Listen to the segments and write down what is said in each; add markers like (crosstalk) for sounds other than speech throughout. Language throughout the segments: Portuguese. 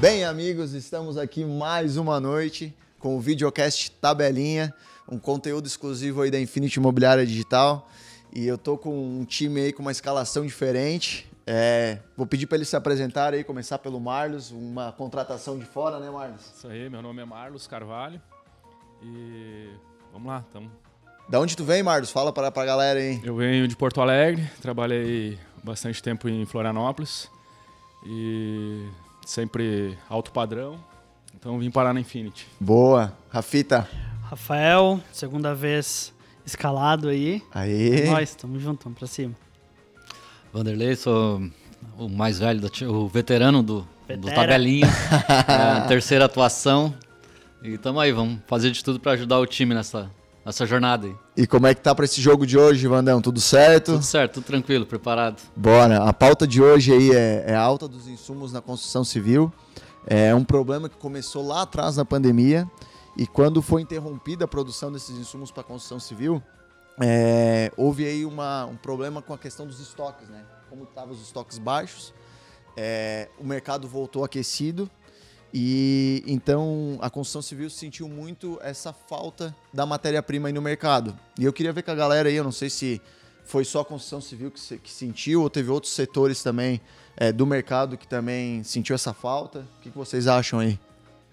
Bem, amigos, estamos aqui mais uma noite com o videocast Tabelinha, um conteúdo exclusivo aí da Infinity Imobiliária Digital. E eu tô com um time aí com uma escalação diferente. É, vou pedir para eles se apresentarem aí, começar pelo Marlos, uma contratação de fora, né, Marlos? Isso aí, meu nome é Marlos Carvalho e vamos lá, tamo. Da onde tu vem, Marlos? Fala para a galera aí. Eu venho de Porto Alegre, trabalhei bastante tempo em Florianópolis e sempre alto padrão, então vim parar na Infinity. Boa. Rafita. Rafael, segunda vez escalado aí. Aí. Nós, tamo junto, vamos pra cima. Vanderlei, sou o mais velho, do, o veterano do, do. Tabelinha. (laughs) É, terceira atuação. E tamo aí, vamos fazer de tudo para ajudar o time nessa, nessa jornada aí. E como é que tá para esse jogo de hoje, Vandão? Tudo certo? Tudo certo, tudo tranquilo, preparado. Bora. A pauta de hoje aí é, é a alta dos insumos na construção civil. É um problema que começou lá atrás na pandemia e quando foi interrompida a produção desses insumos para a construção civil, é, houve aí uma, um problema com a questão dos estoques, né? Como estavam os estoques baixos, é, o mercado voltou aquecido e então a construção civil sentiu muito essa falta da matéria-prima aí no mercado. E eu queria ver com a galera aí, eu não sei se foi só a construção civil que, se- que sentiu ou teve outros setores também é, do mercado que também sentiu essa falta. O que, que vocês acham aí?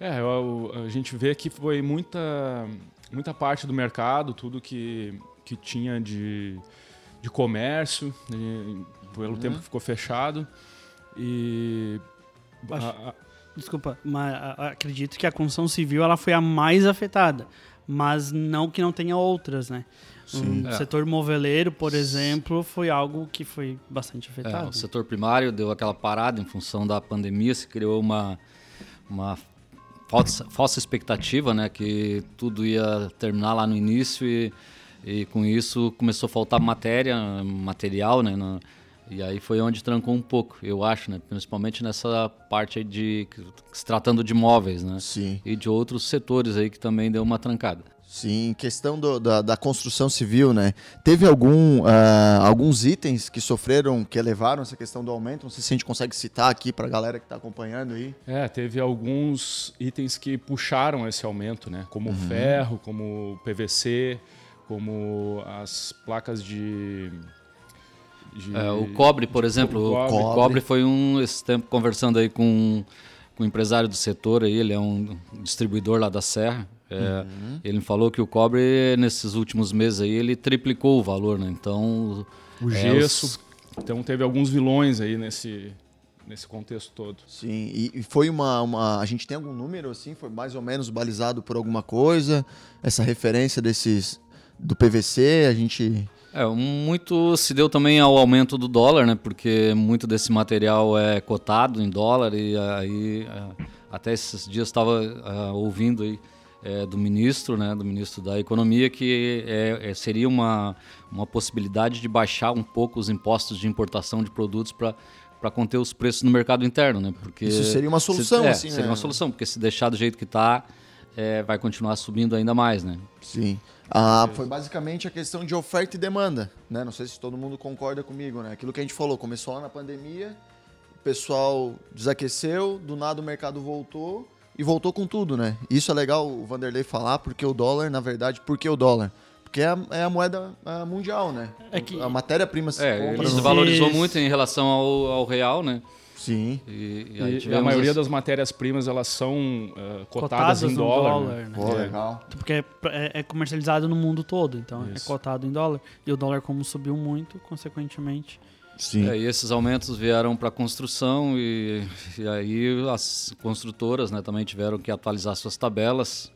É, eu- a gente vê que foi muita, muita parte do mercado, tudo que, que tinha de, de comércio, e pelo tempo que ficou fechado. E. A- a- Desculpa, mas acredito que a construção civil ela foi a mais afetada, mas não que não tenha outras, né? O É. setor moveleiro, por exemplo, foi algo que foi bastante É, afetado. o setor primário deu aquela parada em função da pandemia, se criou uma, uma falsa, falsa expectativa, né? Que tudo ia terminar lá no início e, e com isso começou a faltar matéria, material, né? na- e aí foi onde trancou um pouco, eu acho, né? Principalmente nessa parte aí de se tratando de imóveis, né? Sim. E de outros setores aí que também deu uma trancada. Sim, questão do- da, da construção civil, né? Teve algum, ah, alguns itens que sofreram, que elevaram essa questão do aumento? Não sei se a gente consegue citar aqui para a galera que está acompanhando aí. É, teve alguns itens que puxaram esse aumento, né? Como o ferro, como o PVC, como as placas de. De- É, o cobre, por exemplo, o cobre. cobre. Cobre. foi um esse tempo conversando aí com, com um empresário do setor aí, ele é um distribuidor lá da Serra. É, Ele me falou que o cobre nesses últimos meses aí ele triplicou o valor, né? Então O é, gesso. os- Então teve alguns vilões aí nesse, nesse contexto todo. Sim, e, e foi uma, uma. A gente tem algum número assim? Foi mais ou menos balizado por alguma coisa? Essa referência desses. do PVC, a gente. É, muito se deu também ao aumento do dólar, né? Porque muito desse material é cotado em dólar e aí é, até esses dias estava ah, ouvindo aí é, do ministro, né? Do ministro da Economia que é, é, seria uma uma possibilidade de baixar um pouco os impostos de importação de produtos para para conter os preços no mercado interno, né? Porque Isso seria uma solução, se, é, assim, seria né? uma solução, porque se deixar do jeito que está, vai continuar subindo ainda mais, né? Sim. Ah, foi basicamente a questão de oferta e demanda, né? Não sei se todo mundo concorda comigo, né? Aquilo que a gente falou, começou lá na pandemia, o pessoal desaqueceu, do nada o mercado voltou e voltou com tudo, né? Isso é legal o Vanderlei falar, porque o dólar, na verdade, por que o dólar? Porque é a, é a moeda ah, mundial, né? É que- A matéria-prima se É, compra ele no- se valorizou muito em relação ao, ao real, né? Sim. E, e aí e a maioria esse- das matérias-primas elas são eh, cotadas, Cotadas em dólar. dólar, né? né? Pô, É. legal. Porque é, é- é comercializado no mundo todo, então Isso. é cotado em dólar. E o dólar, como subiu muito, consequentemente. Sim. É, e esses aumentos vieram para a construção e, e aí as construtoras né, também tiveram que atualizar suas tabelas.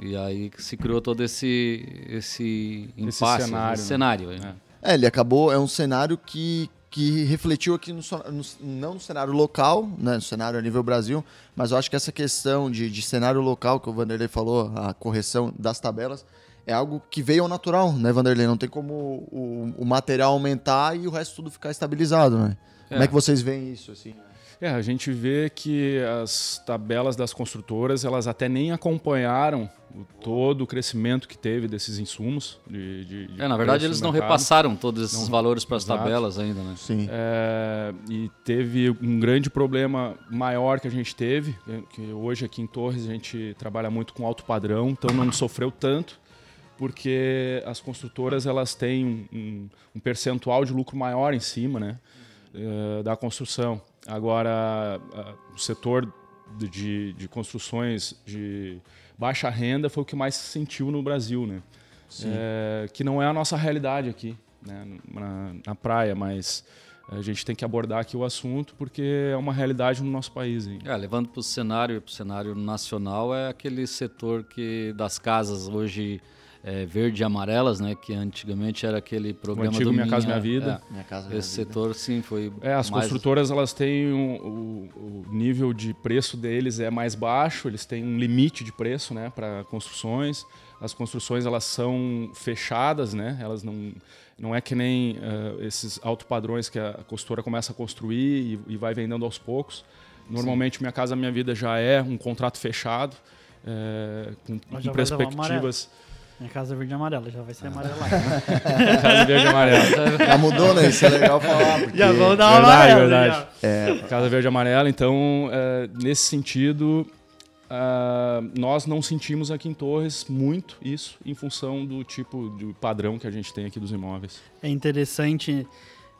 E aí se criou todo esse, esse impasse, cenário, esse né? cenário. né? É, ele acabou, é um cenário que, que refletiu aqui, no, no- não no cenário local, né, no cenário a nível Brasil, mas eu acho que essa questão de, de cenário local que o Vanderlei falou, a correção das tabelas, é algo que veio ao natural, né, Vanderlei? Não tem como o, o material aumentar e o resto tudo ficar estabilizado, né? Como é É. que vocês veem isso, assim? É, a gente vê que as tabelas das construtoras, elas até nem acompanharam o, todo o crescimento que teve desses insumos. De, de, de é, na verdade, eles não repassaram todos esses Não- valores para as tabelas ainda, né? Sim. É, e teve um grande problema maior que a gente teve, que hoje aqui em Torres a gente trabalha muito com alto padrão, então não sofreu tanto, porque as construtoras elas têm um, um- um percentual de lucro maior em cima né, eh, da construção. Agora, o setor de- de, construções de baixa renda foi o que mais se sentiu no Brasil, né? É, que não é a nossa realidade aqui, né, na, na praia, mas a gente tem que abordar aqui o assunto porque é uma realidade no nosso país. Hein? É, levando para o cenário, pro cenário nacional, é aquele setor que das casas hoje é, verde e amarelas, né? Que antigamente era aquele programa antigo do Minha Casa Minha Vida. Minha casa, É, minha esse vida. setor, sim, foi É, as mais- construtoras elas têm um- o, o nível de preço deles é mais baixo, eles têm um limite de preço, né, para construções. As construções elas são fechadas, né? Elas não não é que nem eh, esses alto padrões que a construtora começa a construir e, e vai vendendo aos poucos. Normalmente minha casa minha vida já é um contrato fechado eh, com, com perspectivas Minha casa é verde e amarela, já vai ser amarela. (laughs) (laughs) casa verde e amarela. Já mudou, né? Isso é legal falar. Porque... já vou dar uma Verdade, amarela. verdade. É, Casa Verde e Amarela. Então, é, nesse sentido, ah, nós não sentimos aqui em Torres muito isso em função do tipo de padrão que a gente tem aqui dos imóveis. É interessante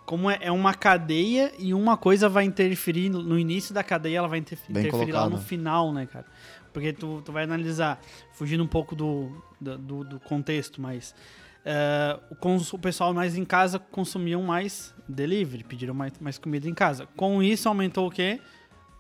como é, é uma cadeia e uma coisa vai interferir no, no início da cadeia, ela vai interferir lá no final, né, cara? Porque tu, tu vai analisar, fugindo um pouco do, do, do- do contexto, mas é, o, cons- o pessoal mais em casa consumiam mais delivery, pediram mais, mais comida em casa. Com isso aumentou o quê?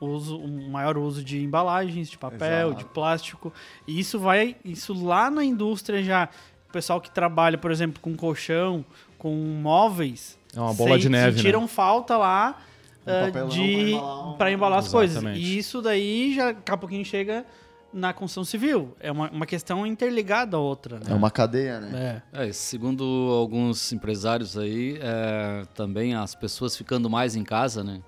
O uso, um maior uso de embalagens, de papel, Exato. de plástico. E isso vai, isso lá na indústria já, o pessoal que trabalha, por exemplo, com colchão, com móveis, É uma bola de neve, Sentiram né? falta lá Um papelão de pra embalar um- para embalar as coisas. E isso daí já daqui a pouquinho chega na construção civil. É uma, uma questão interligada à outra, é né? uma cadeia, né? É. É, segundo alguns empresários aí, é, também as pessoas ficando mais em casa, né?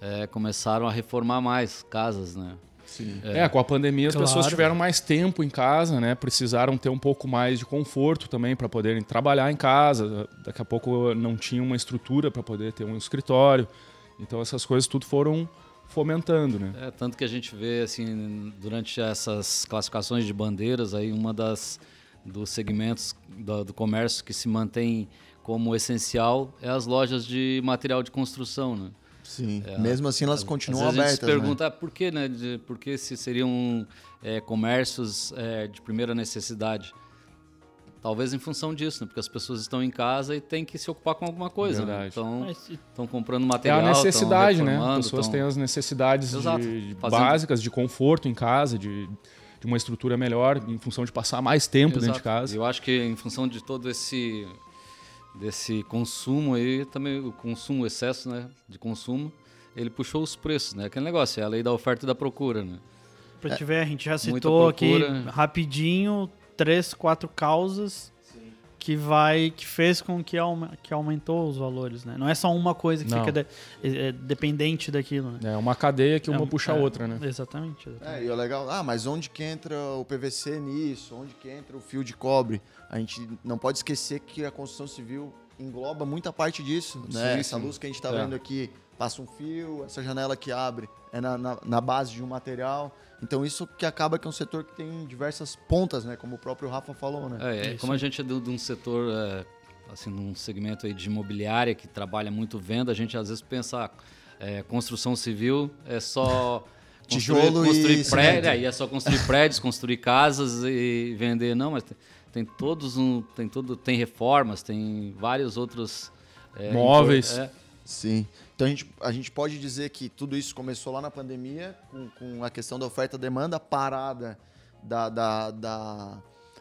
é, começaram a reformar mais casas, né? Sim. É, com a pandemia as Claro. pessoas tiveram mais tempo em casa, né? Precisaram ter um pouco mais de conforto também para poderem trabalhar em casa. Daqui a pouco não tinha uma estrutura para poder ter um escritório. Então essas coisas tudo foram fomentando, né? É, tanto que a gente vê assim durante essas classificações de bandeiras aí uma das dos segmentos do, do comércio que se mantém como essencial é as lojas de material de construção, né? Sim. Mesmo assim, elas continuam vezes a gente abertas. se pergunta ah, por que, né? De, por que se seriam é, comércios é, de primeira necessidade? Talvez em função disso, né? Porque as pessoas estão em casa e têm que se ocupar com alguma coisa, né? Verdade. Então, Mas, estão comprando É material, a necessidade, né? As pessoas tão- têm as necessidades Exato. de, básicas, de conforto em casa, de, de uma estrutura melhor, em função de passar mais tempo dentro de Exato. casa. Eu acho que em função de todo esse desse consumo aí, também o consumo, o excesso, né, de consumo, ele puxou os preços, né? Aquele negócio, é a lei da oferta e da procura, né? pra te ver, a gente já Muita citou aqui rapidinho três, quatro causas que vai que fez com que, aume- que aumentou os valores, né? Não é só uma coisa que Não. fica de- é- é dependente daquilo, né? É uma cadeia que uma É um- puxa a é, outra, né? Exatamente. exatamente. É, e o legal, ah, mas onde que entra o PVC nisso? Onde que entra o fio de cobre? A gente não pode esquecer que a construção civil engloba muita parte disso, né? Sim, essa sim. luz que a gente está É. vendo aqui passa um fio, essa janela que abre é na, na, na base de um material. Então isso que acaba que é um setor que tem diversas pontas, né? Como o próprio Rafa falou, né? É, é, Isso como a gente é de, de um setor, é, assim, num segmento aí de imobiliária que trabalha muito venda, a gente às vezes pensa, ah, é, construção civil é só (laughs) construir- Tijolo e construir cimento. prédios, aí é só construir prédios, construir casas e vender, não, mas tem, tem todos um, tem tudo, tem reformas, tem vários outros é, Móveis. impor- é, Sim. Então a gente, a gente pode dizer que tudo isso começou lá na pandemia, com, com a questão da oferta e demanda, a parada da, da, da-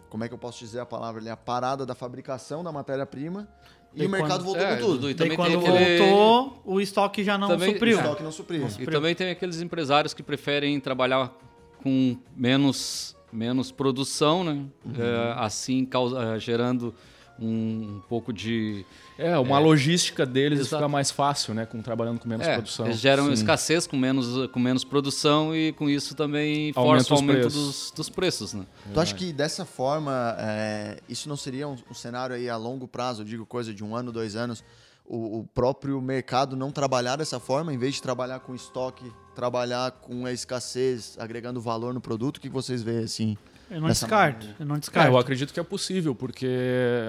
Como é que eu posso dizer a palavra ali? A parada da fabricação da matéria-prima. E Daí o mercado quando- voltou É, com tudo. E Daí também quando tem aquele- voltou, o estoque já não Também- supriu. O estoque não supriu. E também tem aqueles empresários que preferem trabalhar com menos, menos produção, né? É, assim causa, é, gerando um, um pouco de É, uma logística deles Exato. fica mais fácil, né? Com, trabalhando com menos é, produção. eles geram Sim. escassez com menos, com menos produção e com isso também Aumenta força o aumento preços. dos, dos preços, né? Tu acha que dessa forma, é, isso não seria um, um cenário aí a longo prazo, eu digo coisa de um ano, dois anos, o, o próprio mercado não trabalhar dessa forma, em vez de trabalhar com estoque, trabalhar com a escassez, agregando valor no produto? O que vocês veem assim? Eu não descarto. maneira. Eu não É, descarto. eu acredito que é possível, porque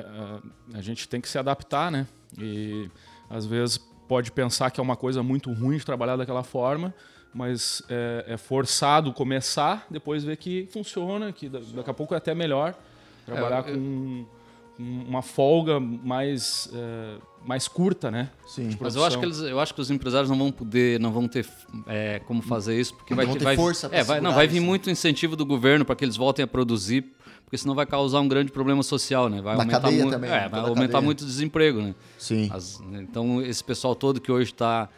ah, a gente tem que se adaptar, né? E às vezes pode pensar que é uma coisa muito ruim de trabalhar daquela forma, mas é, é forçado começar, depois ver que funciona, que da- daqui a pouco é até melhor trabalhar É, eu- com, com uma folga mais, é, mais curta, né? Sim. Mas eu acho, que eles, eu acho que os empresários não vão poder, não vão ter é, como fazer isso, porque Não vai, vão ter vai, força é, vai, não, vai isso, vir né? muito incentivo do governo para que eles voltem a produzir, porque senão vai causar um grande problema social, né? Vai Na aumentar cadeia muito, também, é, né? vai aumentar cadeia. muito o desemprego, né? Sim. As- então, esse pessoal todo que hoje está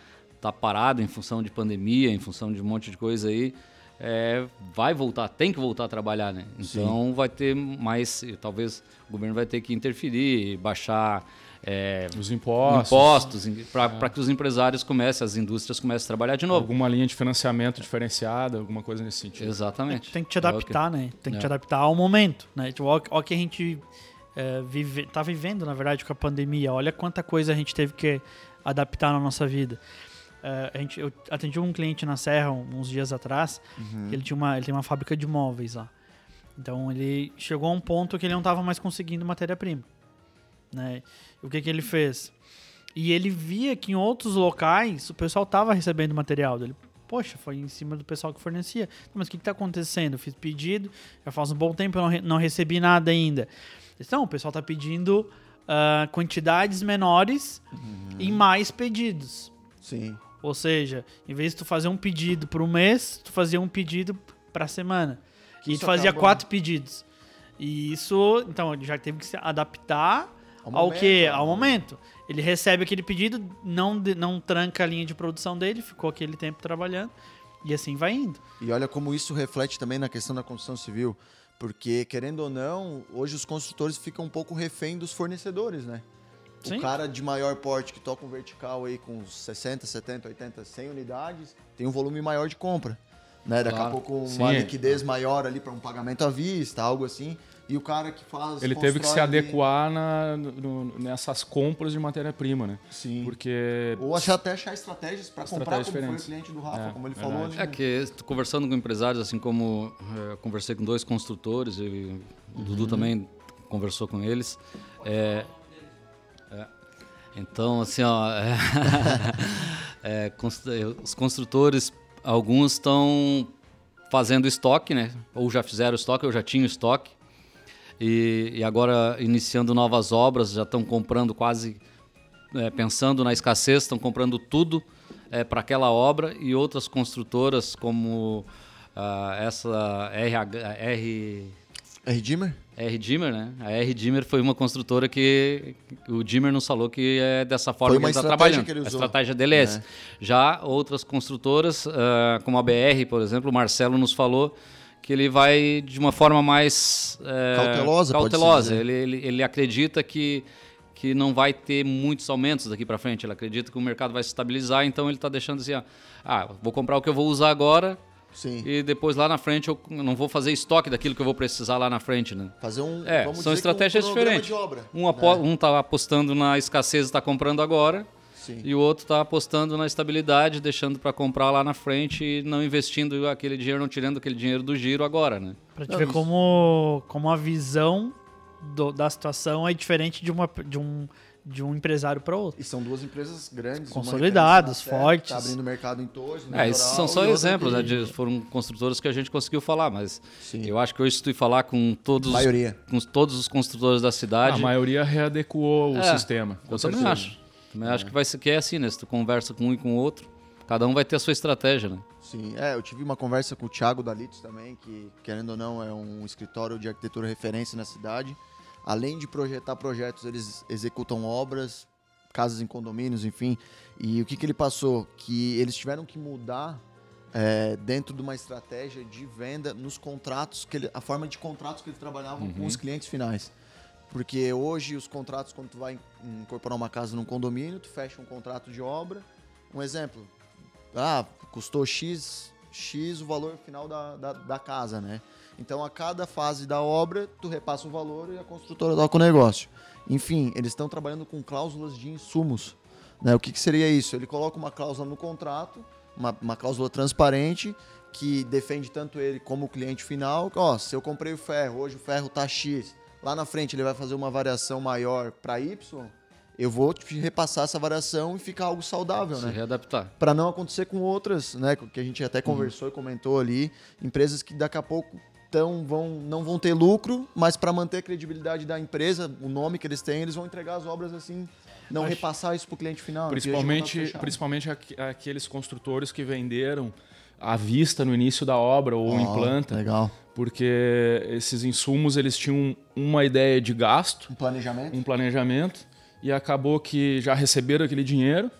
tá parado em função de pandemia, em função de um monte de coisa aí, é, vai voltar, tem que voltar a trabalhar, né? Então, vai ter mais, talvez o governo vai ter que interferir, baixar é, Os impostos, impostos para que os empresários comecem, as indústrias comecem a trabalhar de novo. alguma linha de financiamento diferenciada, alguma coisa nesse sentido. Exatamente. Tem que te adaptar, né? Tem que É. te adaptar ao momento, né? Tipo, ó, ó que a gente é, vive, tá vivendo, na verdade, com a pandemia. Olha quanta coisa a gente teve que adaptar na nossa vida. É, a gente, eu atendi um cliente na Serra uns dias atrás. Uhum. Ele, tinha uma, ele tem uma fábrica de móveis lá. Então ele chegou a um ponto que ele não estava mais conseguindo matéria-prima. Né? O que, que ele fez? E ele via que em outros locais o pessoal estava recebendo material dele. Poxa, foi em cima do pessoal que fornecia. Mas o que está acontecendo? Eu fiz pedido, já faz um bom tempo eu não, re- não recebi nada ainda. Não, o pessoal está pedindo ah, quantidades menores e mais pedidos. Sim. Ou seja, em vez de tu fazer um pedido por um mês, tu fazia um pedido pra semana. Que e tu fazia acaba- quatro pedidos. E isso, então, ele já teve que se adaptar Ao ao, momento, que? né? Ao momento. Ele recebe aquele pedido, não, não tranca a linha de produção dele, ficou aquele tempo trabalhando. E assim vai indo. E olha como isso reflete também na questão da construção civil. Porque, querendo ou não, hoje os construtores ficam um pouco refém dos fornecedores, né? Sim. O cara de maior porte que toca um vertical aí com 60, 70, 80, 100 unidades, tem um volume maior de compra. Né? Daqui a Claro. pouco uma Sim. liquidez maior ali para um pagamento à vista, algo assim. E o cara que faz. Ele teve que se constrói ali- adequar na- no- nessas compras de matéria-prima, né? Sim. Porque Ou achar até achar estratégias para comprar, como foi o cliente do Rafa, É, como ele verdade. falou ali. É que tô conversando com empresários, assim como eu conversei com dois construtores, e o Dudu também conversou com eles. É, é, então, assim, ó, é, (laughs) é, eh, os construtores, alguns estão fazendo estoque, né? Ou já fizeram estoque, ou já tinham estoque. E, e agora iniciando novas obras, já estão comprando quase é, pensando na escassez, estão comprando tudo para aquela obra e outras construtoras como ah, essa RH, R, R. Dimmer? R Dimmer, né? A R Dimmer foi uma construtora que o Dimmer nos falou que é dessa forma Foi que uma ele está estratégia trabalhando. que ele A usou. estratégia dele é essa. É. Já outras construtoras, ah, como a BR, por exemplo, o Marcelo nos falou que ele vai de uma forma mais eh, Cautelosa, cautelosa. Ele, ele, ele acredita que que não vai ter muitos aumentos daqui para frente. Ele acredita que o mercado vai se estabilizar, então ele está deixando assim, ó, ah, vou comprar o que eu vou usar agora Sim. e depois lá na frente eu não vou fazer estoque daquilo que eu vou precisar lá na frente, né? Fazer um. É, vamos são um estratégias cronograma diferentes. De obra, Um, né? um tá apostando na escassez e está comprando agora, Sim. e o outro está apostando na estabilidade, deixando para comprar lá na frente e não investindo aquele dinheiro, não tirando aquele dinheiro do giro agora, né? Pra te Não, ver isso- como, como a visão do- da situação é diferente de, uma, de, um, de um empresário para outro. E são duas empresas grandes. Consolidadas, fortes. Tá abrindo mercado em Torres, no É, são só exemplos, né? de- foram construtores que a gente conseguiu falar, mas Sim. eu acho que hoje se tu ir falar com todos, Maioria. com todos os construtores da a cidade, maioria readequou o É, sistema. com eu também acho. Também acho que vai ser que é assim, né? Se tu conversa com um e com o outro, cada um vai ter a sua estratégia, né? Sim, é, eu tive uma conversa com o Thiago Dalitos também, que, querendo ou não, é um escritório de arquitetura referência na cidade. Além de projetar projetos, eles executam obras, casas em condomínios, enfim. E o que, que ele passou? Que eles tiveram que mudar é, dentro de uma estratégia de venda nos contratos, que ele- a forma de contratos que eles trabalhavam com os clientes finais. Porque hoje os contratos, quando tu vai incorporar uma casa num condomínio, tu fecha um contrato de obra. Um exemplo, ah, custou X, X o valor final da, da, da casa, né? Então, a cada fase da obra, tu repassa o valor e a construtora toca o negócio. Enfim, eles estão trabalhando com cláusulas de insumos. Né? O que, que seria isso? Ele coloca uma cláusula no contrato, uma, uma cláusula transparente, que defende tanto ele como o cliente final. Ó, se eu comprei o ferro, hoje o ferro tá X, lá na frente ele vai fazer uma variação maior para Y, eu vou te repassar essa variação e ficar algo saudável, Se né? readaptar. Para não acontecer com outras, né, que a gente até conversou e comentou ali, empresas que daqui a pouco tão, vão, não vão ter lucro, mas para manter a credibilidade da empresa, o nome que eles têm, eles vão entregar as obras assim, não Acho- repassar isso para o cliente final. né? Principalmente, principalmente aqu- aqueles construtores que venderam à vista no início da obra ou em planta, Legal. porque esses insumos eles tinham uma ideia de gasto, Um planejamento? um planejamento e acabou que já receberam aquele dinheiro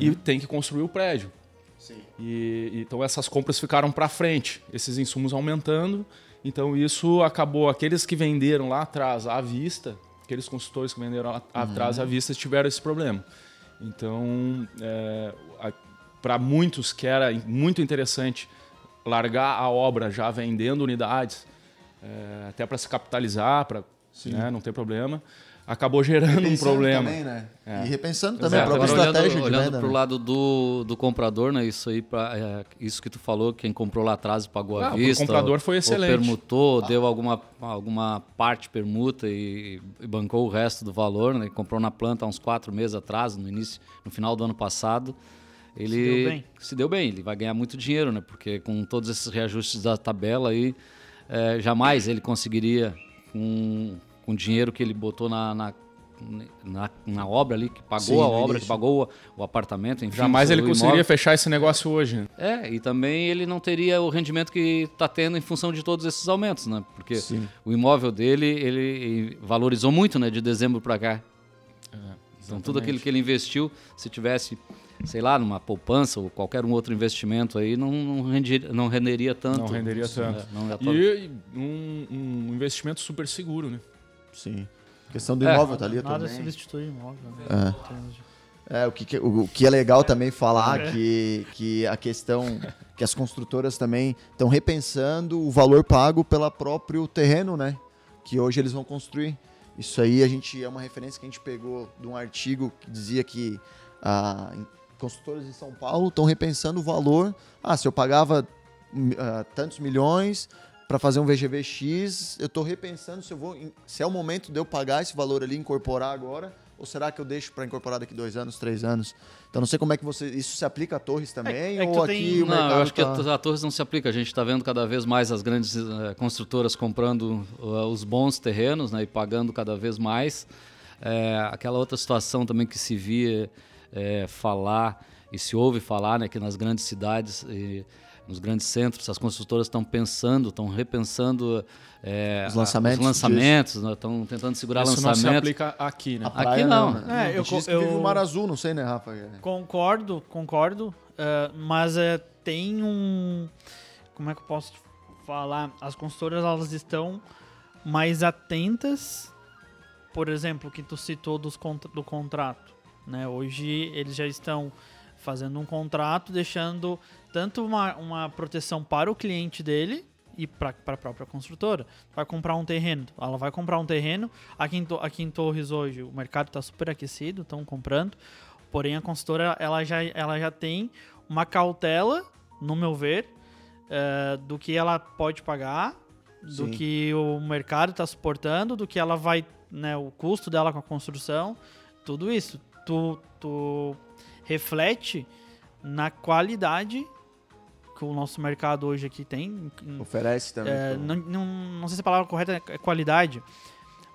e tem que construir o prédio. Sim. E, então essas compras ficaram para frente, esses insumos aumentando. Então isso acabou aqueles que venderam lá atrás à vista, aqueles consultores que venderam lá atrás à vista tiveram esse problema. Então para muitos que era muito interessante largar a obra já vendendo unidades, é, até para se capitalizar, para não ter problema, acabou gerando um Repensando problema. Também, né? É. E repensando também Exato. a própria Agora, estratégia olhando, de olhando venda. pro né? lado do, do comprador, né? Isso aí, pra, é, isso que tu falou, quem comprou lá atrás e pagou Ah, à vista. comprador ou- foi excelente. permutou, deu alguma, alguma parte permuta e, e bancou o resto do valor, né? Comprou na planta há uns quatro meses atrás, no início, no final do ano passado. Ele deu bem. se deu bem, ele vai ganhar muito dinheiro, né? Porque com todos esses reajustes da tabela aí, é, jamais ele conseguiria, com, com o dinheiro que ele botou na, na, na, na obra ali, que pagou Sim, a obra, que pagou o, apartamento, enfim. Jamais ele imóvel. conseguiria fechar esse negócio hoje. né? É, e também ele não teria o rendimento que está tendo em função de todos esses aumentos, né? Porque Sim. o imóvel dele, ele valorizou muito, né? De dezembro para cá. Então tudo aquilo que ele investiu, se tivesse, sei lá, numa poupança ou qualquer um outro investimento aí, não, não, renderia, não renderia tanto. Não renderia tanto. né? Não to- E um, um investimento super seguro, né? Sim. A questão do É. imóvel tá ali Nada também. substitui imóvel. Né? É. É, o que, o, o que é legal também falar É. que, que a questão que as construtoras também estão repensando o valor pago pelo próprio terreno, né? Que hoje eles vão construir. Isso aí a gente é uma referência que a gente pegou de um artigo que dizia que ah, em- construtoras em São Paulo estão repensando o valor. Ah, se eu pagava hum, ah, tantos milhões para fazer um VGV X, eu estou repensando se eu vou, se é o momento de eu pagar esse valor ali, incorporar agora, ou será que eu deixo para incorporar daqui dois anos, três anos? Então não sei como é que você, isso se aplica a Torres também é que ou aqui tem- o Não, mercado eu acho que tá- a, a Torres não se aplica. A gente está vendo cada vez mais as grandes eh, construtoras comprando uh, os bons terrenos né, e pagando cada vez mais. É, aquela outra situação também que se via falar e se ouve falar né, que nas grandes cidades e nos grandes centros as construtoras estão pensando, estão repensando eh, Os lançamentos os lançamentos, né, estão tentando segurar Isso não se lançamentos. aplica aqui, né? Aqui praia não. né? É, eu Diz co- que vive eu- o Mar Azul, não sei, né, Rafa? Concordo, concordo. eh, mas eh, tem um. Como é que eu posso falar? As consultoras elas estão mais atentas, por exemplo, que tu citou dos contra- do contrato. Né? Hoje eles já estão fazendo um contrato, deixando tanto uma, uma proteção para o cliente dele e para a própria construtora. Vai comprar um terreno, ela vai comprar um terreno. Aqui em, aqui em Torres hoje o mercado está super aquecido, estão comprando. Porém, a consultora ela já, ela já tem uma cautela, no meu ver, eh, do que ela pode pagar, do Sim. que o mercado está suportando, do que ela vai, né, o custo dela com a construção, tudo isso. Tu, tu reflete na qualidade que o nosso mercado hoje aqui tem. em- Oferece também. é, pelo- não, não, não sei se a palavra correta é qualidade,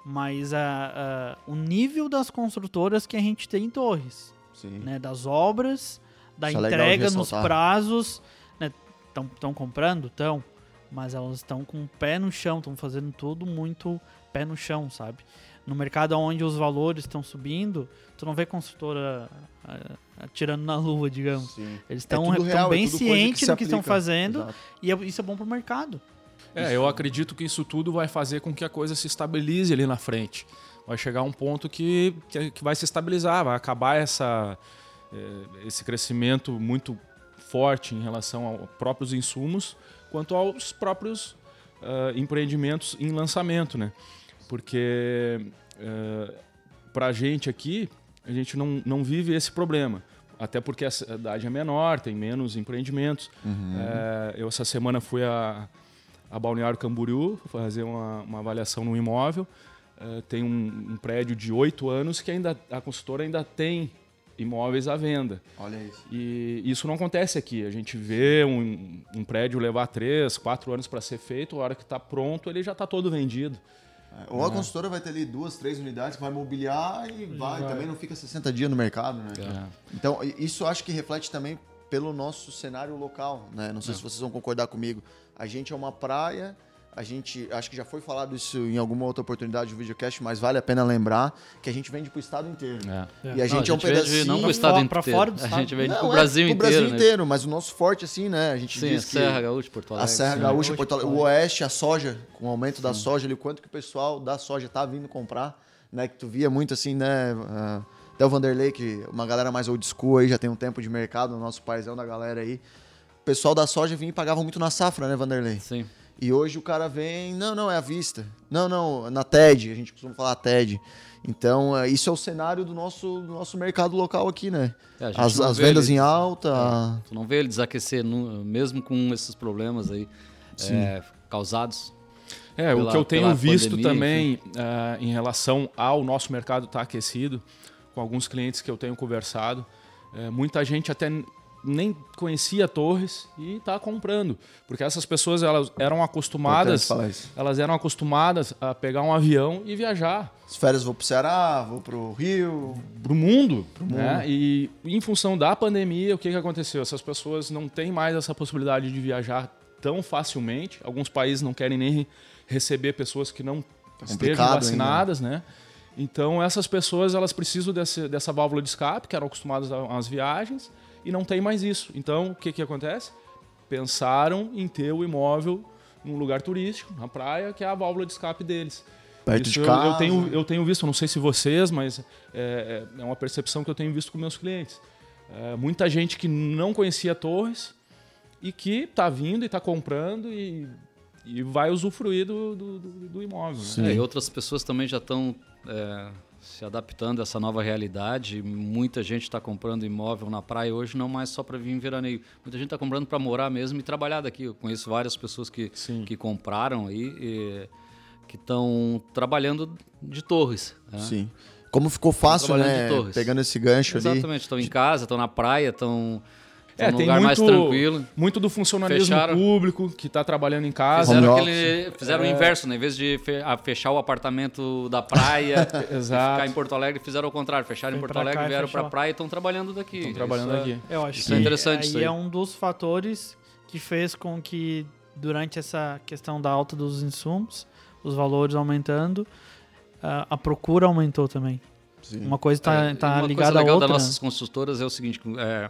mas a, a- o nível das construtoras que a gente tem em Torres, Sim. né, das obras, da Isso é entrega nos ressaltar. prazos, estão comprando, estão, mas elas estão com o pé no chão, estão fazendo tudo muito pé no chão, sabe? No mercado onde os valores estão subindo, tu não vê construtora ah, atirando na lua, digamos. Sim. Eles É estão real, é bem coisa cientes do que estão fazendo Exato. e é- isso é bom pro mercado. É, eu acredito que isso tudo vai fazer com que a coisa se estabilize ali na frente. vai chegar um ponto que, que, vai se estabilizar, vai acabar essa, é, esse crescimento muito forte em relação aos próprios insumos, quanto aos próprios uh, empreendimentos em lançamento, né? Porque uh, para a gente aqui, a gente não, não vive esse problema. Até porque a cidade é menor, tem menos empreendimentos. Uhum. É, eu essa semana fui a, a Balneário Camboriú fazer uma, uma avaliação no imóvel. É, tem um, um, prédio de oito anos que ainda a consultora ainda tem imóveis à venda. Olha isso. E isso não acontece aqui. A gente vê um, um prédio levar três, quatro anos para ser feito, a hora que está pronto ele já está todo vendido. É, ou a consultora vai ter ali duas, três unidades vai mobiliar e vai, vai. também não fica 60 dias no mercado, né? É. Então, isso acho que reflete também pelo nosso cenário local, né? Não sei é. se vocês vão concordar comigo. A gente é uma praia a gente, acho que já foi falado isso em alguma outra oportunidade do videocast, mas vale a pena lembrar que a gente vende para o estado inteiro. É. E a gente não, a gente é um pedacinho não para o estado inteiro, fora do estado. A gente vende para o Brasil é, inteiro. Brasil né? inteiro, mas o nosso forte assim, né? A gente Sim, diz a Serra Gaúcha, Porto Alegre. A Serra Sim. Gaúcha, Porto Alegre, o Oeste, a soja, com o aumento Sim. da soja, ali, o quanto que o pessoal da soja tá vindo comprar, né? Que tu via muito assim, né? Uh, até o Vanderlei, que uma galera mais old school aí, já tem um tempo de mercado, o nosso paizão da galera aí. O pessoal da soja vinha e pagava muito na safra, né, Vanderlei? Sim. E hoje o cara vem, não, não, é à vista. Não, não, na TED, a gente costuma falar TED. Então, é, isso é o cenário do nosso, do nosso mercado local aqui, né? É, as, as vendas ele, em alta. É, tu não vê ele desaquecer, no, mesmo com esses problemas aí é, causados. É, pela, o que eu tenho visto pandemia, também uh, em relação ao nosso mercado estar tá aquecido, com alguns clientes que eu tenho conversado, é, muita gente até nem conhecia Torres e está comprando, porque essas pessoas elas eram acostumadas, elas eram acostumadas a pegar um avião e viajar. As férias vou para o Ceará, vou para o Rio, para o mundo, pro né? mundo. E em função da pandemia, o que, que aconteceu? Essas pessoas não têm mais essa possibilidade de viajar tão facilmente. Alguns países não querem nem receber pessoas que não tá estejam vacinadas, ainda. né? Então essas pessoas elas precisam desse, dessa válvula de escape, que eram acostumadas às viagens e não tem mais isso. Então, o que, que acontece? Pensaram em ter o imóvel num lugar turístico, na praia, que é a válvula de escape deles. Perto isso de casa. Eu, eu, tenho, eu tenho visto, não sei se vocês, mas é, é, é uma percepção que eu tenho visto com meus clientes. É, muita gente que não conhecia Torres e que está vindo e está comprando e, e vai usufruir do, do, do, do imóvel. Né? É, e outras pessoas também já estão é, se adaptando a essa nova realidade. Muita gente está comprando imóvel na praia hoje, não mais só para vir em veraneio. Muita gente está comprando para morar mesmo e trabalhar daqui. Eu conheço várias pessoas que, que compraram aí, e, que estão trabalhando de torres. Né? Sim. Como ficou fácil, né? Pegando esse gancho Exatamente. ali. Exatamente. Estão em casa, estão na praia, estão é, tem lugar muito, mais tranquilo. Muito do funcionalismo Fecharam. público que está trabalhando em casa. Fizeram, aquele, fizeram é. o inverso, né? Em vez de fechar o apartamento da praia (laughs) Exato. ficar em Porto Alegre, fizeram o contrário. Fecharam em Porto Alegre, cá, vieram para a praia e estão trabalhando daqui. Estão trabalhando isso aqui. É, eu acho isso é interessante. Aí isso aí é um dos fatores que fez com que, durante essa questão da alta dos insumos, os valores aumentando, a procura aumentou também. Sim. Uma coisa está é, tá ligada à outra. Uma coisa legal das nossas consultoras é o seguinte, é,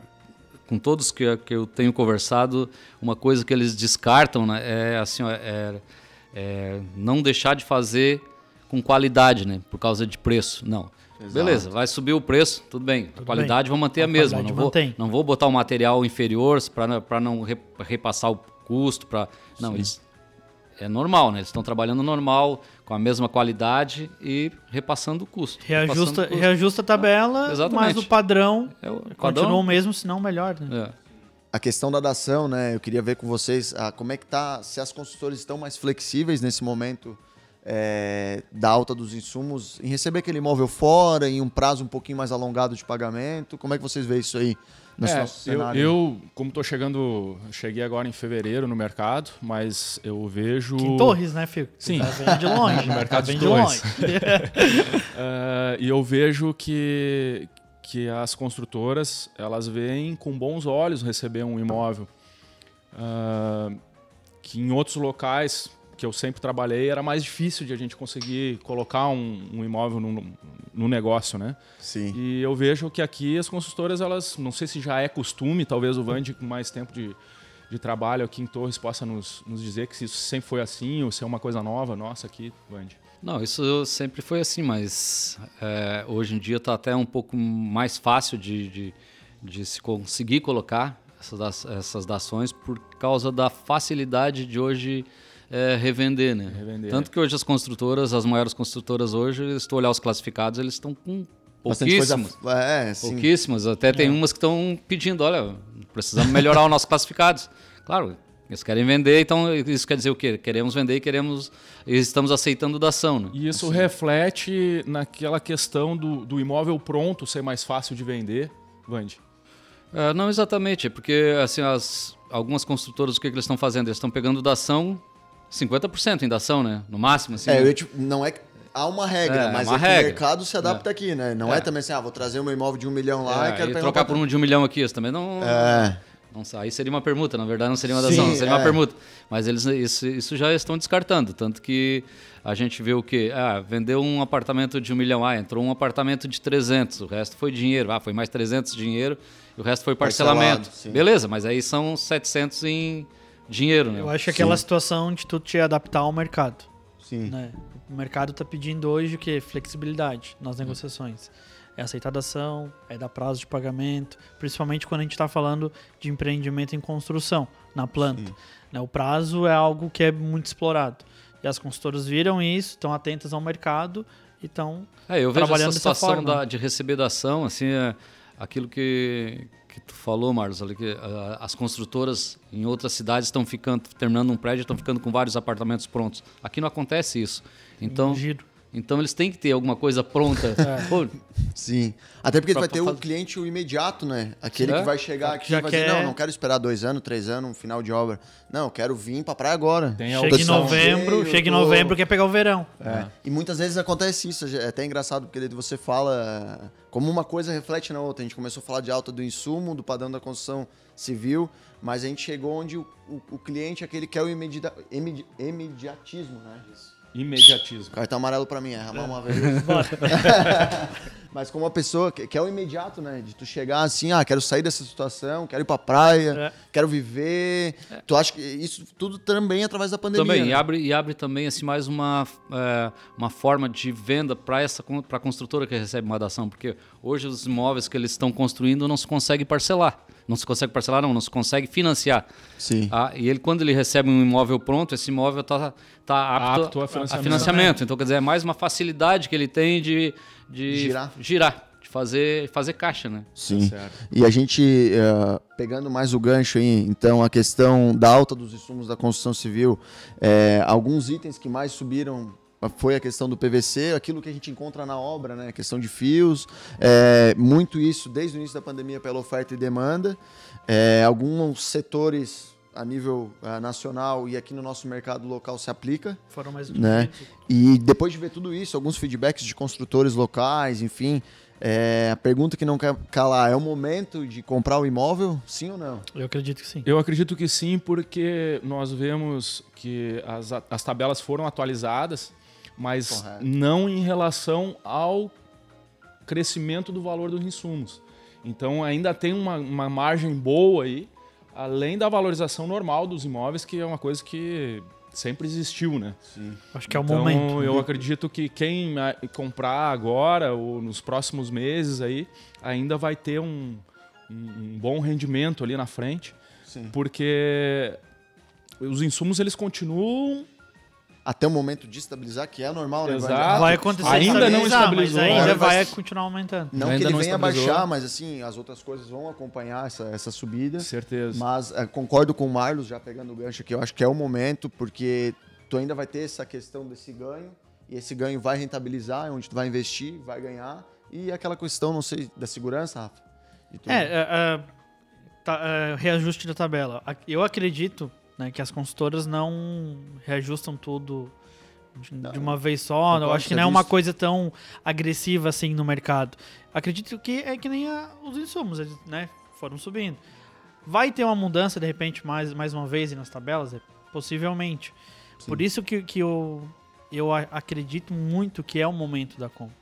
com todos que, que eu tenho conversado, uma coisa que eles descartam né, é assim, ó, é, é não deixar de fazer com qualidade, né, por causa de preço. Não. Exato. Beleza, vai subir o preço, tudo bem. Tudo a qualidade bem. vou manter a, a mesma. Não vou, não vou botar um material inferior para não repassar o custo. Pra, não, isso é normal, né? Eles estão trabalhando normal, com a mesma qualidade e repassando o custo. Reajusta, custo. reajusta a tabela, mas o padrão é o continua o mesmo, se não melhor. Né? É. A questão da dação, né? Eu queria ver com vocês ah, como é que tá, se as consultoras estão mais flexíveis nesse momento é, da alta dos insumos, em receber aquele imóvel fora, em um prazo um pouquinho mais alongado de pagamento. Como é que vocês veem isso aí? É, eu, eu, como estou chegando, cheguei agora em fevereiro no mercado, mas eu vejo. Aqui em Torres, né, Fico? Sim. Tá vem de longe. (laughs) no mercado tá de, de Torres. uh, (laughs) (laughs) e eu vejo que, que as construtoras elas veem com bons olhos receber um imóvel. Uh, que em outros locais que eu sempre trabalhei, era mais difícil de a gente conseguir colocar um, um imóvel no, no, negócio, né? Sim. E eu vejo que aqui as consultoras, elas, não sei se já é costume, talvez o Vande com mais tempo de, de trabalho aqui em Torres possa nos, nos dizer que se isso sempre foi assim ou se é uma coisa nova nossa aqui, Vande. Não, isso sempre foi assim, mas é, hoje em dia está até um pouco mais fácil de, de, de se conseguir colocar essas, essas dações por causa da facilidade de hoje é, revender, né? Revender. Tanto que hoje as construtoras, as maiores construtoras hoje, se tu olhar os classificados, eles estão com Bastante coisa. É, sim. Pouquíssimas. Até tem umas que estão pedindo, olha, precisamos melhorar os nossos classificados. Claro, eles querem vender, então isso quer dizer o quê? Queremos vender e queremos. e estamos aceitando dação, né? E isso reflete naquela questão do, do imóvel pronto ser mais fácil de vender, Vande. É, não exatamente, porque assim, as, algumas construtoras, o que, que eles estão fazendo? Eles estão pegando dação 50% em dação, né? No máximo, assim. É, né? eu, tipo, não é há uma regra, É, mas uma é que o regra. mercado se adapta aqui, né? Não é. É. também assim, ah, vou trazer um imóvel de um milhão lá É, e quero e trocar um por um de um milhão aqui, isso também não. É. Não, aí seria uma permuta, na verdade não seria uma Sim, dação, seria uma é. permuta. Mas eles isso, isso já estão descartando, tanto que a gente vê o quê? Ah, vendeu um apartamento de um milhão, ah, entrou um apartamento de 300, o resto foi dinheiro, ah, foi mais 300 de dinheiro, e o resto foi parcelamento. Beleza, mas aí são 700 em dinheiro, né? Eu acho que aquela situação de tu te adaptar ao mercado. Sim. né? O mercado está pedindo hoje o quê? Flexibilidade nas negociações. É aceitar dação, é dar prazo de pagamento, principalmente quando a gente está falando de empreendimento em construção, na planta. né? O prazo é algo que é muito explorado. E as consultoras viram isso, estão atentas ao mercado e estão É, eu vejo trabalhando essa dessa situação forma. da- de receber da ação, assim, é aquilo que, que tu falou, Marlos, ali, que ah, as construtoras em outras cidades estão ficando, terminando um prédio, estão ficando com vários apartamentos prontos. Aqui não acontece isso. Então, giro. Então eles têm que ter alguma coisa pronta. É. (laughs) Pô, Sim. Até porque Pra- vai ter pra o cliente o imediato, né? Aquele É? que vai chegar aqui Já e vai quer- dizer, não, não quero esperar dois anos, três anos, um final de obra. Não, eu quero vir pra praia agora. Tem Chega em novembro, veio, chega em novembro quer pegar o verão. É. E muitas vezes acontece isso, é até engraçado, porque daí você fala é, como uma coisa reflete na outra. A gente começou a falar de alta do insumo, do padrão da construção civil, mas a gente chegou onde o, o- o cliente é aquele que quer o imedida- imedi- imediatismo, né? Imediatismo. Cartão amarelo pra mim, é ramar uma vez. Mas como uma pessoa que, que é o imediato, né? De tu chegar assim, ah, quero sair dessa situação, quero ir pra praia, É. quero viver. Tu acha que isso tudo também é através da pandemia? também, né? e abre, e abre também assim, mais uma, é, uma forma de venda para essa para a construtora que recebe uma dação, porque hoje os imóveis que eles estão construindo não se consegue parcelar. Não se consegue parcelar, não, não se consegue financiar. Sim. Ah, e ele, quando ele recebe um imóvel pronto, esse imóvel está tá apto, Apto a a financiamento. financiamento. Então, quer dizer, é mais uma facilidade que ele tem de, de Girar. girar, de fazer, fazer caixa, né? Sim. Certo. E a gente, eh, pegando mais o gancho aí, então, a questão da alta dos insumos da construção civil, eh, alguns itens que mais subiram foi a questão do PVC, aquilo que a gente encontra na obra, né? A questão de fios, eh, muito isso desde o início da pandemia pela oferta e demanda. Eh, alguns setores a nível eh, nacional e aqui no nosso mercado local se aplica. Foram mais Né? E depois de ver tudo isso, alguns feedbacks de construtores locais, enfim, é, a pergunta que não quer calar, é o momento de comprar o imóvel? Sim ou não? Eu acredito que sim. Eu acredito que sim, porque nós vemos que as, as tabelas foram atualizadas, mas Correto. não em relação ao crescimento do valor dos insumos. Então ainda tem uma, uma margem boa aí, além da valorização normal dos imóveis, que é uma coisa que sempre existiu, né? Sim. Acho que é o então, momento. eu acredito que quem comprar agora ou nos próximos meses aí ainda vai ter um, um, um bom rendimento ali na frente, Sim. porque os insumos eles continuam Até o momento de estabilizar, que é normal, né? Exato. Vai acontecer Ainda não estabilizou, mas ainda vai continuar aumentando. Não Ainda que ele não venha baixar, mas assim, as outras coisas vão acompanhar essa, essa subida. certeza. Mas eh, concordo com o Marlos, já pegando o gancho aqui, eu acho que é o momento, porque tu ainda vai ter essa questão desse ganho, e esse ganho vai rentabilizar, é onde tu vai investir, vai ganhar, e aquela questão, não sei, da segurança, Rafa? É, é, é, tá, é, reajuste da tabela. Eu acredito né, que as consultoras não reajustam tudo de, de uma vez só. Eu acho que não é uma coisa tão agressiva assim no mercado. Acredito que é que nem a- os insumos, eles né, foram subindo. Vai ter uma mudança, de repente, mais, mais uma vez nas tabelas? É, Possivelmente. Por isso que, que eu, eu acredito muito que é o momento da compra.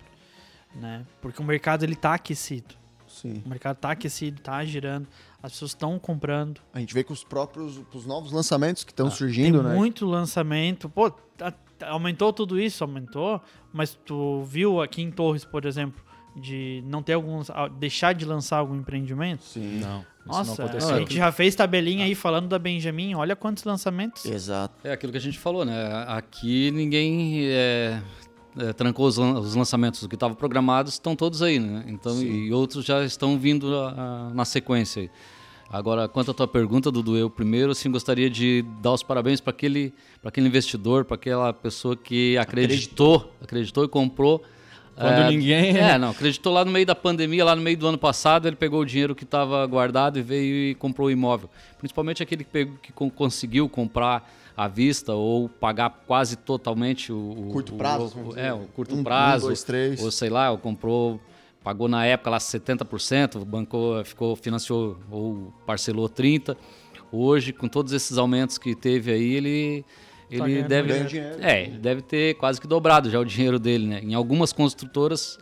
Né? Porque o mercado ele tá aquecido. Sim. O mercado tá aquecido, tá girando, as pessoas estão comprando. A gente vê com os próprios, com os novos lançamentos que estão Tem surgindo, né? muito lançamento. Pô, tá- aumentou tudo isso, aumentou, mas tu viu aqui em Torres, por exemplo, de não ter alguns. ah, deixar de lançar algum empreendimento? Sim. Não. isso Nossa, não a gente já fez tabelinha aí falando da Benjamin, olha quantos lançamentos. Exato. É aquilo que a gente falou, né? Aqui ninguém é, é, trancou os, lan- os lançamentos. O que estavam programados estão todos aí, né? Então, e outros já estão vindo a- a- na sequência aí. Agora, quanto à tua pergunta, Dudu, eu primeiro assim, gostaria de dar os parabéns para aquele, pra aquele investidor, para aquela pessoa que acreditou, acreditou e comprou. Quando ninguém- É, não, acreditou lá no meio da pandemia, lá no meio do ano passado, ele pegou o dinheiro que estava guardado e veio e comprou o imóvel. Principalmente aquele que, pegou, que con- conseguiu comprar à vista ou pagar quase totalmente o... o- Curto prazo, o- é, o curto Um, um, prazo. dois, três. Ou sei lá, ou comprou, pagou na época lá 70%, bancou, ficou, financiou ou parcelou 30%. Hoje, com todos esses aumentos que teve aí, ele, ele ganhando deve. Dinheiro. É, ele deve ter quase que dobrado já o dinheiro dele, né? Em algumas construtoras,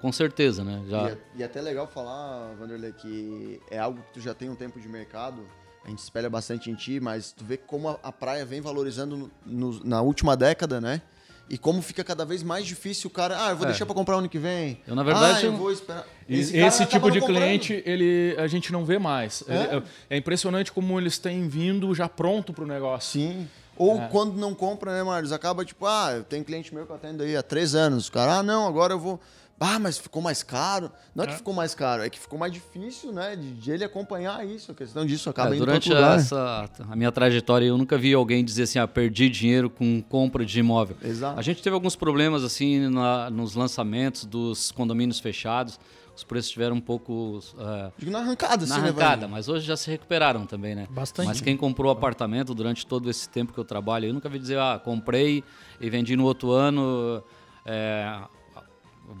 com certeza, né? E, Já. é, e é até legal falar, Vanderlei, que é algo que tu já tem um tempo de mercado, a gente espelha bastante em ti, mas tu vê como a, a praia vem valorizando no- no- na última década, né? E como fica cada vez mais difícil o cara, ah, eu vou É. deixar pra comprar ano que vem. Eu, na verdade, ah, eu vou esperar. Esse, acaba tipo de comprando. cliente, ele, a gente não vê mais. É? Ele- É, impressionante como eles têm vindo já pronto pro negócio. Sim. Ou É. quando não compra, né, Marlos? Acaba tipo, ah, eu tenho cliente meu que eu atendo aí há três anos. O cara, ah, não, agora eu vou. Ah, mas ficou mais caro. Não é que ficou mais caro, é que ficou mais difícil, né, de, de ele acompanhar isso. A questão disso acaba É, indo durante essa, a minha trajetória, eu nunca vi alguém dizer assim, ah, perdi dinheiro com compra de imóvel. Exato. A gente teve alguns problemas assim na- nos lançamentos dos condomínios fechados. Os preços tiveram um pouco é, Digo na arrancada, na arrancada, mas hoje já se recuperaram também, né? Bastante. Mas quem comprou apartamento durante todo esse tempo que eu trabalho, eu nunca vi dizer, ah, comprei e vendi no outro ano, é,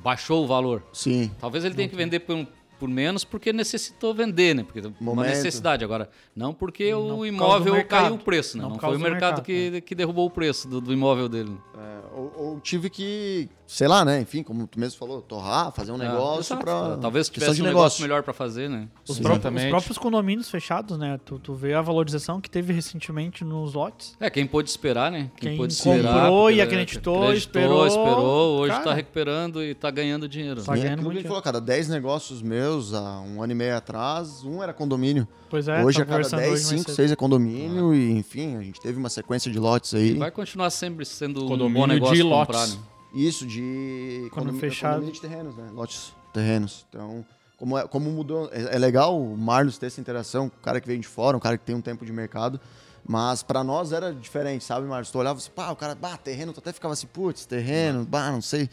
baixou o valor. Sim. Talvez ele tenha que vender por, um- por menos porque necessitou vender, né? Porque uma Momento. necessidade. Agora, não porque Não o imóvel caiu o preço, né? Não Não, foi o do mercado, mercado, que, que derrubou o preço do, do imóvel dele. É, ou, ou tive que, sei lá, né? Enfim, como tu mesmo falou, torrar, fazer um negócio É, exato. pra. Talvez questão tivesse de um negócio melhor para fazer, né? Os, próprios, os próprios condomínios fechados, né? Tu, tu vê a valorização que teve recentemente nos lotes. É, quem pôde esperar, né? Quem, Quem pôde comprou esperar. e porque, acreditou, acreditou, esperou, esperou, hoje cara. está recuperando e está ganhando dinheiro. Tá é ganhando muito falou, cada 10 negócios meus, há um ano e meio atrás, um era condomínio. Pois é, hoje, tá a cada conversando 10, hoje mais 5, cedo. 6 é condomínio. E, enfim, a gente teve uma sequência de lotes aí. Vai continuar sempre sendo um Condomínio bom negócio de comprar, lotes. né? Isso, de Quando condomi- fechado. condomínio de terrenos, né? Lotes terrenos. Então, como, é- como mudou. É, é legal o Marlos ter essa interação com o cara que vem de fora, um cara que tem um tempo de mercado. Mas pra nós era diferente, sabe, Marlos? Tu olhava assim, pá, o cara, bah, terreno, tu até ficava assim, putz, terreno, bah, não sei.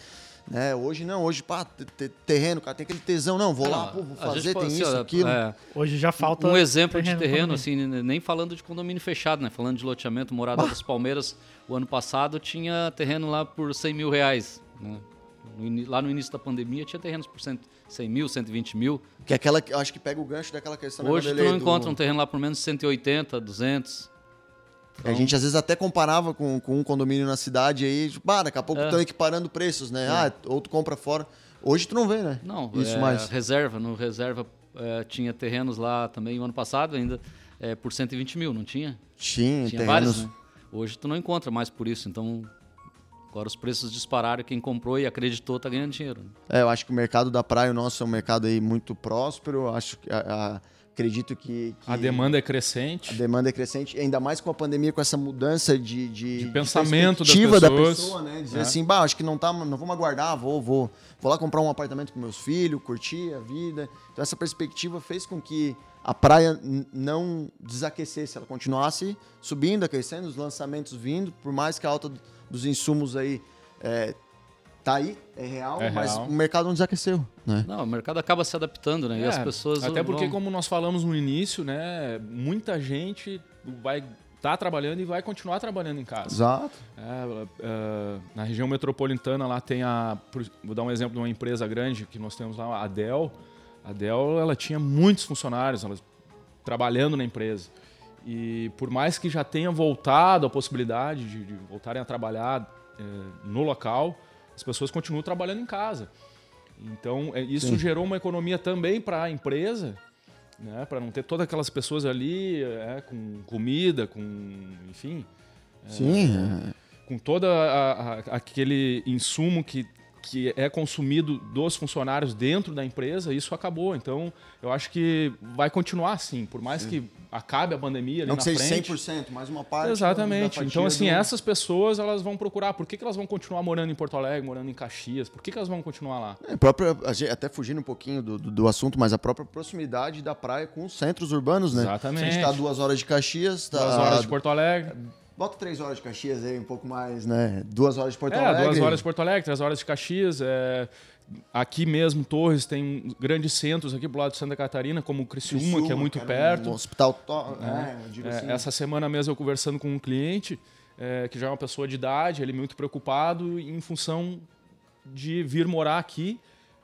Né? Hoje não, hoje, pá, te- te- terreno, cara, tem aquele tesão, não, vou lá, Não, pô, vou fazer, tem assim, isso, aquilo. é, Hoje já falta. um exemplo de terreno no terreno, assim, nem falando de condomínio fechado, né? Falando de loteamento, Morada dos Palmeiras, o ano passado tinha terreno lá por 100 mil reais. né? Lá no início da pandemia tinha terrenos por 100, 100 mil, 120 mil. Que é aquela, eu acho que pega o gancho daquela questão né, Hoje tu não do- encontra um terreno lá por menos 180, 200. A gente às vezes até comparava com, com um condomínio na cidade aí, tipo, ah, daqui a pouco É. estão equiparando preços, né? Ah, ou tu compra fora. Hoje tu não vê, né? Não, Isso é, mais. reserva. No reserva é, tinha terrenos lá também o ano passado ainda é, por 120 mil, não tinha? Tinha, Tinha terrenos. vários, né? Hoje tu não encontra mais por isso, então agora os preços dispararam quem comprou e acreditou tá ganhando dinheiro. né? É, eu acho que o mercado da praia, o nosso é um mercado aí muito próspero. Acho que a- a- acredito que, que A demanda é a crescente. demanda é crescente, ainda mais com a pandemia, com essa mudança de, de, De pensamento perspectiva da pessoa, né? Dizer É. assim, bah, acho que não tá, não vamos aguardar, vou, vou, vou lá comprar um apartamento com meus filhos, curtir a vida. Então essa perspectiva fez com que a praia não desaquecesse, ela continuasse subindo, aquecendo, os lançamentos vindo, por mais que a alta do- dos insumos aí é, tá aí, é real, É mas real. o mercado não desaqueceu, né? Não, o mercado acaba se adaptando, né? e as É, pessoas. Até porque, vão- como nós falamos no início, né? Muita gente vai estar trabalhando e vai continuar trabalhando em casa. Exato. É, é, na região metropolitana lá tem a. Vou dar um exemplo de uma empresa grande que nós temos lá, a Dell. A Dell ela tinha muitos funcionários ela, trabalhando na empresa. E por mais que já tenha voltado a possibilidade de, de voltarem a trabalhar é, no local, as pessoas continuam trabalhando em casa. Então é, isso Sim. gerou uma economia também para a empresa, né, para não ter todas aquelas pessoas ali é, com comida, com enfim. Sim. é. com todo aquele insumo que que é consumido dos funcionários dentro da empresa, isso acabou. Então, eu acho que vai continuar assim, por mais Sim. que acabe a pandemia ali Não na que seja frente. 100%, mas uma parte Exatamente. Da então, assim, do... essas pessoas, elas vão procurar. Por que, que elas vão continuar morando em Porto Alegre, morando em Caxias? Por que, que elas vão continuar lá? É, própria, até fugindo um pouquinho do, do, do, assunto, mas a própria proximidade da praia com os centros urbanos, né? Exatamente. a gente está duas horas de Caxias... Tá duas horas de Porto Alegre Bota três horas de Caxias aí, um pouco mais, né? Duas horas de Porto é, Alegre. duas horas de Porto Alegre, três horas de Caxias. É... Aqui mesmo, Torres, tem grandes centros aqui pro lado de Santa Catarina, como o Criciúma, Criciúma que é muito perto. Um hospital, to... é, é, assim. Essa semana mesmo eu conversando com um cliente, é, que já é uma pessoa de idade, ele muito preocupado em função de vir morar aqui.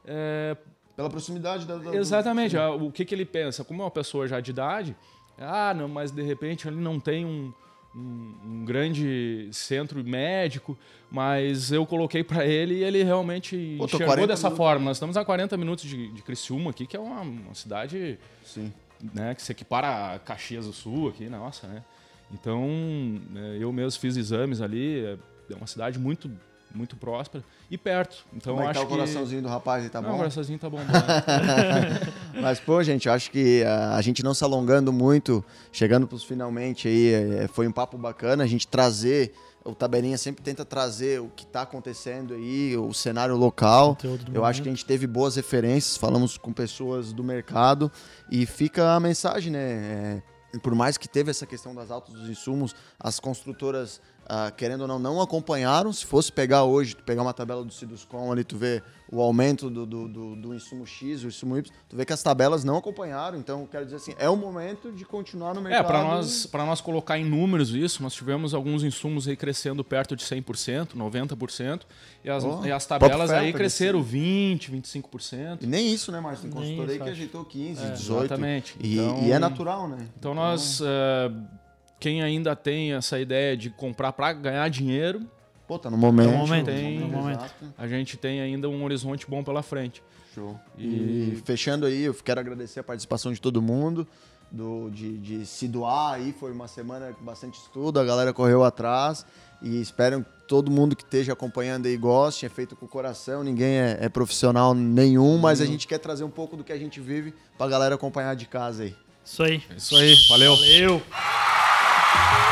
É, Pela proximidade da... da Exatamente. Do... O que, que ele pensa? Como é uma pessoa já de idade, ah, não, mas de repente ele não tem um um, um grande centro médico, mas eu coloquei para ele e ele realmente Pô, enxergou dessa minutos. forma. Nós estamos a 40 minutos de, de Criciúma aqui, que é uma, uma cidade Sim. Né, que se equipara a Caxias do Sul aqui, nossa, né? Então, né, eu mesmo fiz exames ali, é, é uma cidade muito muito próspera e perto. Então Como é acho tá o coraçãozinho que... do rapaz aí, tá não, bom? O coraçãozinho tá bom. (laughs) Mas, pô, gente, eu acho que a, a gente não se alongando muito, chegando pros finalmente aí, é, foi um papo bacana, a gente trazer o Tabelinha sempre tenta trazer o que está acontecendo aí, o cenário local. Eu momento. acho que a gente teve boas referências, falamos com pessoas do mercado e fica a mensagem, né? É, por mais que teve essa questão das altas dos insumos, as construtoras Uh, querendo ou não, não acompanharam. Se fosse pegar hoje, pegar uma tabela do Ciduscom ali, tu vê o aumento do, do, do, do, insumo X, o insumo Y, tu vê que as tabelas não acompanharam. Então, quero dizer assim, é o momento de continuar no é, mercado. É, para nós, nós colocar em números isso, nós tivemos alguns insumos aí crescendo perto de 100%, 90%, e as, oh, e as tabelas aí cresceram 20%, 25%. E nem isso, né, Márcio? Tem consultor aí que ajeitou 15%, é, 18%. Exatamente. E, então, e, é natural, né? Então, então nós... Uh, quem ainda tem essa ideia de comprar para ganhar dinheiro. Pô, tá no momento. No momento, tem, no momento. A gente tem ainda um horizonte bom pela frente. Show. E, e fechando aí, eu quero agradecer a participação de todo mundo. Do, de, de se doar aí, foi uma semana com bastante estudo, a galera correu atrás e espero que todo mundo que esteja acompanhando aí goste, é feito com o coração, ninguém é, é profissional nenhum, mas a gente quer trazer um pouco do que a gente vive pra galera acompanhar de casa aí. Isso aí. Isso aí, valeu. Valeu. Bye.